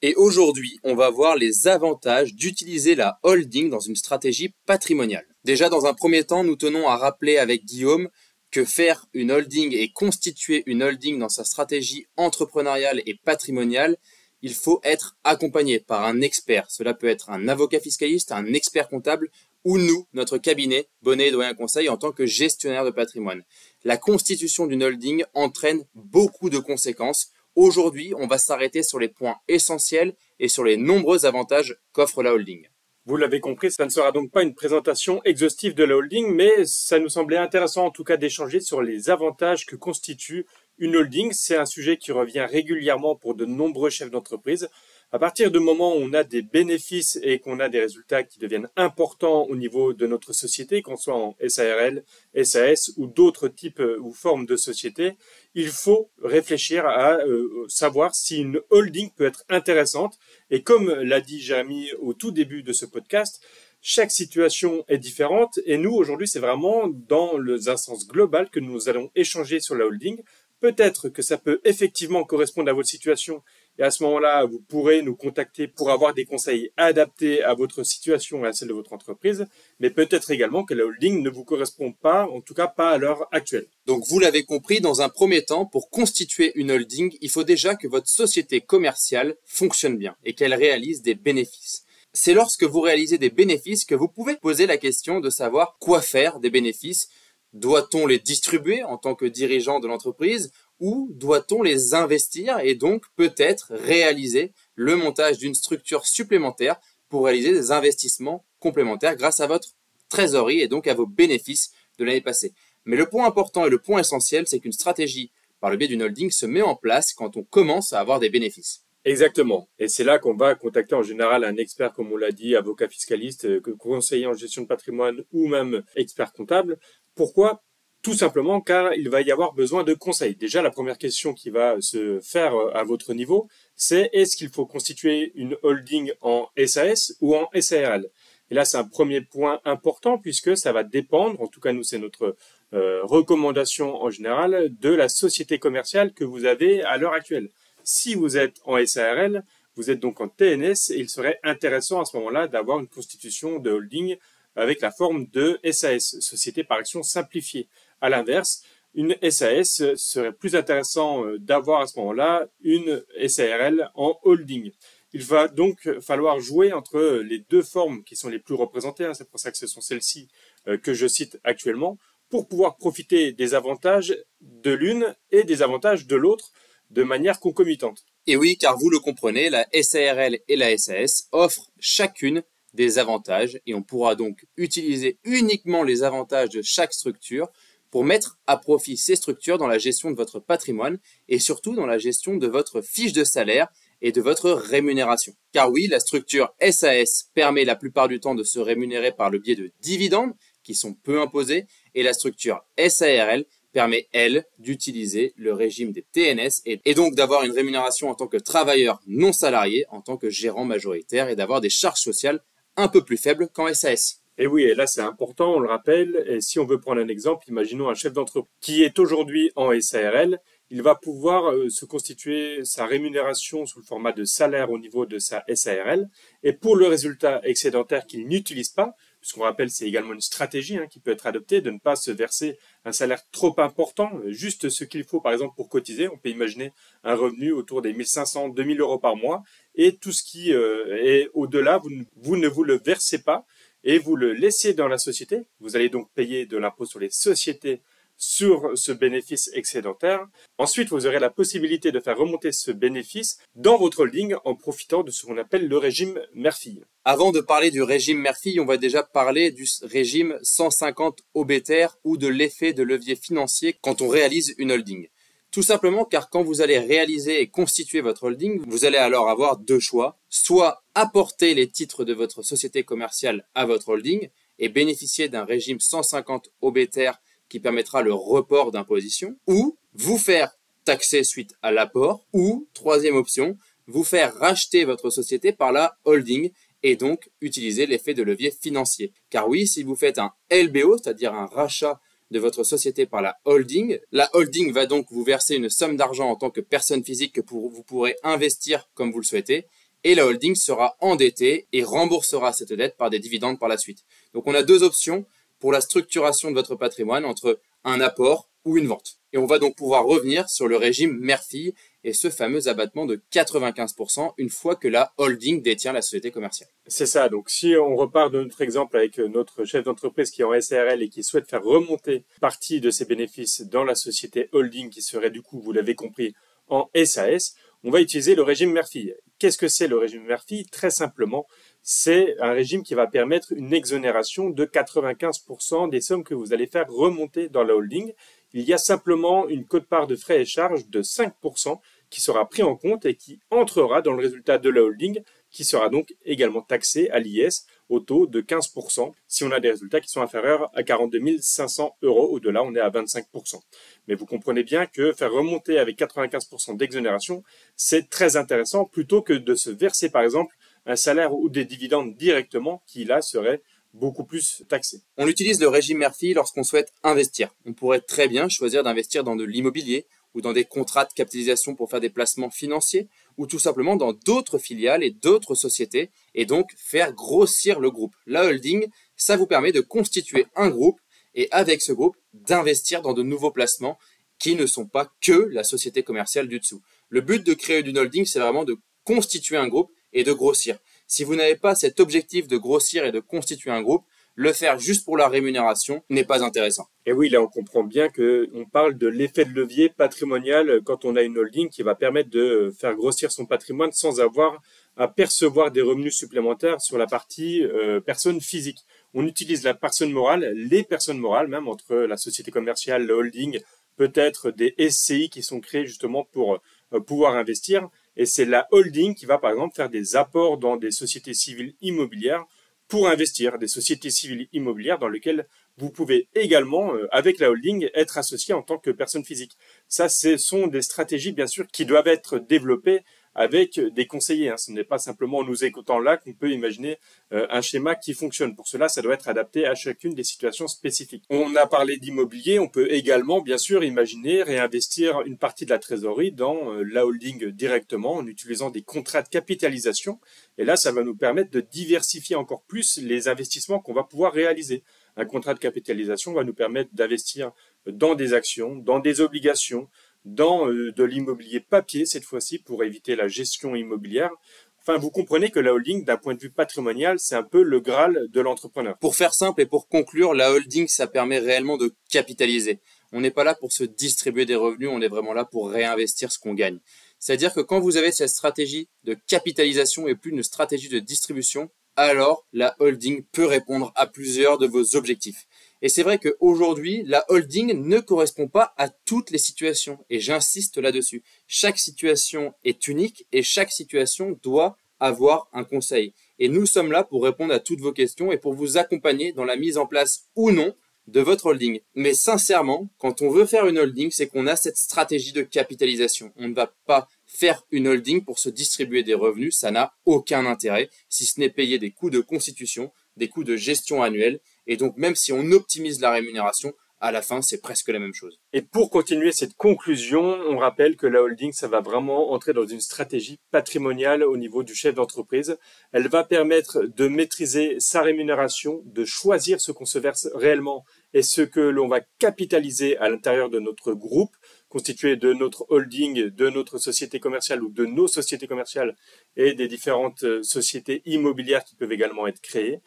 Et aujourd'hui, on va voir les avantages d'utiliser la holding dans une stratégie patrimoniale. Déjà, dans un premier temps, nous tenons à rappeler avec Guillaume que faire une holding et constituer une holding dans sa stratégie entrepreneuriale et patrimoniale, il faut être accompagné par un expert. Cela peut être un avocat fiscaliste, un expert comptable ou nous, notre cabinet, Bonnet Doyen Conseil, en tant que gestionnaire de patrimoine. La constitution d'une holding entraîne beaucoup de conséquences Aujourd'hui, on va s'arrêter sur les points essentiels et sur les nombreux avantages qu'offre la holding. Vous l'avez compris, ça ne sera donc pas une présentation exhaustive de la holding, mais ça nous semblait intéressant en tout cas d'échanger sur les avantages que constitue une holding. C'est un sujet qui revient régulièrement pour de nombreux chefs d'entreprise. À partir du moment où on a des bénéfices et qu'on a des résultats qui deviennent importants au niveau de notre société, qu'on soit en SARL, SAS ou d'autres types euh, ou formes de sociétés, il faut réfléchir à euh, savoir si une holding peut être intéressante. Et comme l'a dit Jérémy au tout début de ce podcast, chaque situation est différente et nous aujourd'hui c'est vraiment dans le, sens global que nous allons échanger sur la holding. Peut-être que ça peut effectivement correspondre à votre situation et à ce moment-là, vous pourrez nous contacter pour avoir des conseils adaptés à votre situation et à celle de votre entreprise. Mais peut-être également que la holding ne vous correspond pas, en tout cas pas à l'heure actuelle. Donc vous l'avez compris, dans un premier temps, pour constituer une holding, il faut déjà que votre société commerciale fonctionne bien et qu'elle réalise des bénéfices. C'est lorsque vous réalisez des bénéfices que vous pouvez poser la question de savoir quoi faire des bénéfices. Doit-on les distribuer en tant que dirigeant de l'entreprise ou doit-on les investir et donc peut-être réaliser le montage d'une structure supplémentaire pour réaliser des investissements complémentaires grâce à votre trésorerie et donc à vos bénéfices de l'année passée. Mais le point important et le point essentiel, c'est qu'une stratégie par le biais d'une holding se met en place quand on commence à avoir des bénéfices. Exactement. Et c'est là qu'on va contacter en général un expert, comme on l'a dit, avocat fiscaliste, euh, conseiller en gestion de patrimoine ou même expert comptable. Pourquoi? Tout simplement car il va y avoir besoin de conseils. Déjà, la première question qui va se faire euh, à votre niveau, c'est est-ce qu'il faut constituer une holding en SAS ou en SARL Et là, c'est un premier point important puisque ça va dépendre, en tout cas nous c'est notre euh, recommandation en général, de la société commerciale que vous avez à l'heure actuelle. Si vous êtes en SARL, vous êtes donc en TNS et il serait intéressant à ce moment-là d'avoir une constitution de holding avec la forme de SAS, Société par action simplifiée. À l'inverse, une SAS serait plus intéressant euh, d'avoir à ce moment-là une SARL en holding. Il va donc falloir jouer entre les deux formes qui sont les plus représentées, hein. c'est pour ça que ce sont celles-ci euh, que je cite actuellement, pour pouvoir profiter des avantages de l'une et des avantages de l'autre de manière concomitante. Et oui, car vous le comprenez, la SARL et la SAS offrent chacune des avantages et on pourra donc utiliser uniquement les avantages de chaque structure pour mettre à profit ces structures dans la gestion de votre patrimoine et surtout dans la gestion de votre fiche de salaire et de votre rémunération. Car oui, la structure SAS permet la plupart du temps de se rémunérer par le biais de dividendes qui sont peu imposés et la structure SARL permet, elle, d'utiliser le régime des TNS et, donc d'avoir une rémunération en tant que travailleur non salarié, en tant que gérant majoritaire et d'avoir des charges sociales un peu plus faibles qu'en SAS. Et oui, et là c'est important, on le rappelle, et si on veut prendre un exemple, imaginons un chef d'entreprise qui est aujourd'hui en SARL, il va pouvoir euh, se constituer sa rémunération sous le format de salaire au niveau de sa SARL, et pour le résultat excédentaire qu'il n'utilise pas, puisqu'on rappelle c'est également une stratégie hein, qui peut être adoptée de ne pas se verser un salaire trop important, juste ce qu'il faut par exemple pour cotiser, on peut imaginer un revenu autour des 1500, 2000 euros par mois, et tout ce qui euh, est au-delà, vous, vous ne vous le versez pas, et vous le laissez dans la société. Vous allez donc payer de l'impôt sur les sociétés sur ce bénéfice excédentaire. Ensuite, vous aurez la possibilité de faire remonter ce bénéfice dans votre holding en profitant de ce qu'on appelle le régime mère-fille. Avant de parler du régime mère-fille, on va déjà parler du régime 150 obétaire ou de l'effet de levier financier quand on réalise une holding. Tout simplement car quand vous allez réaliser et constituer votre holding, vous allez alors avoir deux choix. Soit apporter les titres de votre société commerciale à votre holding et bénéficier d'un régime 150 OBTR qui permettra le report d'imposition, ou vous faire taxer suite à l'apport, ou, troisième option, vous faire racheter votre société par la holding et donc utiliser l'effet de levier financier. Car oui, si vous faites un LBO, c'est-à-dire un rachat de votre société par la holding. La holding va donc vous verser une somme d'argent en tant que personne physique que vous pourrez investir comme vous le souhaitez. Et la holding sera endettée et remboursera cette dette par des dividendes par la suite. Donc on a deux options pour la structuration de votre patrimoine entre un apport ou une vente. Et on va donc pouvoir revenir sur le régime mère-fille et ce fameux abattement de 95% une fois que la holding détient la société commerciale. C'est ça. Donc, si on repart de notre exemple avec notre chef d'entreprise qui est en SRL et qui souhaite faire remonter partie de ses bénéfices dans la société holding qui serait du coup, vous l'avez compris, en SAS, on va utiliser le régime mère-fille. Qu'est-ce que c'est le régime mère-fille Très simplement, c'est un régime qui va permettre une exonération de 95% des sommes que vous allez faire remonter dans la holding il y a simplement une cote-part de frais et charges de 5% qui sera pris en compte et qui entrera dans le résultat de la holding, qui sera donc également taxé à l'IS au taux de 15% si on a des résultats qui sont inférieurs à 42 500 euros. Au-delà, on est à 25%. Mais vous comprenez bien que faire remonter avec 95% d'exonération, c'est très intéressant plutôt que de se verser par exemple un salaire ou des dividendes directement qui là seraient beaucoup plus taxé. On utilise le régime Murphy lorsqu'on souhaite investir. On pourrait très bien choisir d'investir dans de l'immobilier ou dans des contrats de capitalisation pour faire des placements financiers ou tout simplement dans d'autres filiales et d'autres sociétés et donc faire grossir le groupe. La holding, ça vous permet de constituer un groupe et avec ce groupe d'investir dans de nouveaux placements qui ne sont pas que la société commerciale du dessous. Le but de créer une holding, c'est vraiment de constituer un groupe et de grossir. Si vous n'avez pas cet objectif de grossir et de constituer un groupe, le faire juste pour la rémunération n'est pas intéressant. Et oui, là, on comprend bien que on parle de l'effet de levier patrimonial quand on a une holding qui va permettre de faire grossir son patrimoine sans avoir à percevoir des revenus supplémentaires sur la partie euh, personne physique. On utilise la personne morale, les personnes morales, même entre la société commerciale, le holding, peut-être des SCI qui sont créés justement pour euh, pouvoir investir. Et c'est la holding qui va par exemple faire des apports dans des sociétés civiles immobilières pour investir, des sociétés civiles immobilières dans lesquelles vous pouvez également, euh, avec la holding, être associé en tant que personne physique. Ça, ce sont des stratégies, bien sûr, qui doivent être développées avec des conseillers. Hein. Ce n'est pas simplement en nous écoutant là qu'on peut imaginer euh, un schéma qui fonctionne. Pour cela, ça doit être adapté à chacune des situations spécifiques. On a parlé d'immobilier, on peut également, bien sûr, imaginer réinvestir une partie de la trésorerie dans euh, la holding directement en utilisant des contrats de capitalisation. Et là, ça va nous permettre de diversifier encore plus les investissements qu'on va pouvoir réaliser. Un contrat de capitalisation va nous permettre d'investir dans des actions, dans des obligations, dans euh, de l'immobilier papier cette fois-ci pour éviter la gestion immobilière. Enfin, vous comprenez que la holding, d'un point de vue patrimonial, c'est un peu le Graal de l'entrepreneur. Pour faire simple et pour conclure, la holding, ça permet réellement de capitaliser. On n'est pas là pour se distribuer des revenus, on est vraiment là pour réinvestir ce qu'on gagne. C'est-à-dire que quand vous avez cette stratégie de capitalisation et plus une stratégie de distribution, alors la holding peut répondre à plusieurs de vos objectifs. Et c'est vrai qu'aujourd'hui, la holding ne correspond pas à toutes les situations. Et j'insiste là-dessus. Chaque situation est unique et chaque situation doit avoir un conseil. Et nous sommes là pour répondre à toutes vos questions et pour vous accompagner dans la mise en place ou non de votre holding. Mais sincèrement, quand on veut faire une holding, c'est qu'on a cette stratégie de capitalisation. On ne va pas faire une holding pour se distribuer des revenus, ça n'a aucun intérêt, si ce n'est payer des coûts de constitution, des coûts de gestion annuels et donc, même si on optimise la rémunération, à la fin, c'est presque la même chose. Et pour continuer cette conclusion, on rappelle que la holding, ça va vraiment entrer dans une stratégie patrimoniale au niveau du chef d'entreprise. Elle va permettre de maîtriser sa rémunération, de choisir ce qu'on se verse réellement et ce que l'on va capitaliser à l'intérieur de notre groupe, constitué de notre holding, de notre société commerciale ou de nos sociétés commerciales et des différentes sociétés immobilières qui peuvent également être créées.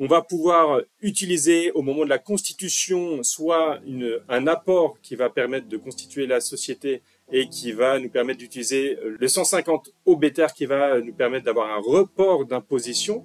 On va pouvoir utiliser au moment de la constitution soit un apport qui va permettre de constituer la société et qui va nous permettre d'utiliser le 150 OBTR qui va nous permettre d'avoir un report d'imposition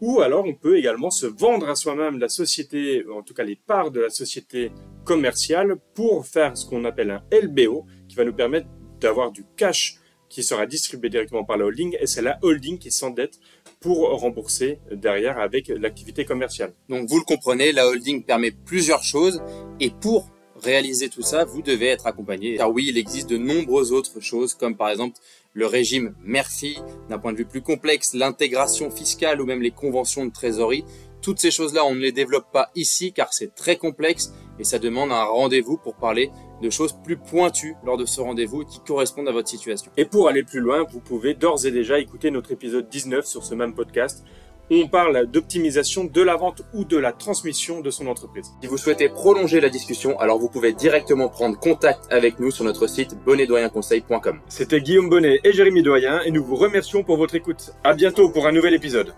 ou alors on peut également se vendre à soi-même la société, en tout cas les parts de la société commerciale pour faire ce qu'on appelle un LBO qui va nous permettre d'avoir du cash qui sera distribué directement par la holding et c'est la holding qui s'endette pour rembourser derrière avec l'activité commerciale. Donc vous le comprenez, la holding permet plusieurs choses et pour réaliser tout ça, vous devez être accompagné. Car oui, il existe de nombreuses autres choses, comme par exemple le régime mère-fille, d'un point de vue plus complexe, l'intégration fiscale ou même les conventions de trésorerie. Toutes ces choses-là, on ne les développe pas ici car c'est très complexe et ça demande un rendez-vous pour parler de choses plus pointues lors de ce rendez-vous qui correspondent à votre situation. Et pour aller plus loin, vous pouvez d'ores et déjà écouter notre épisode 19 sur ce même podcast on parle d'optimisation de la vente ou de la transmission de son entreprise. Si vous souhaitez prolonger la discussion, alors vous pouvez directement prendre contact avec nous sur notre site bonnetdoyenconseil.com. C'était Guillaume Bonnet et Jérémy Doyen et nous vous remercions pour votre écoute. À bientôt pour un nouvel épisode.